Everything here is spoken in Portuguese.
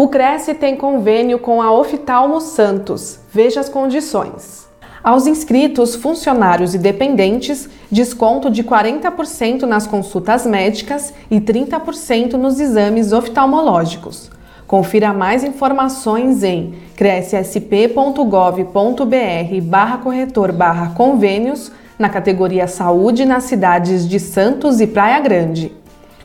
O Cresce tem convênio com a Oftalmo Santos. Veja as condições. Aos inscritos, funcionários e dependentes, desconto de 40% nas consultas médicas e 30% nos exames oftalmológicos. Confira mais informações em crescsp.gov.br barra corretor barra convênios na categoria Saúde nas cidades de Santos e Praia Grande.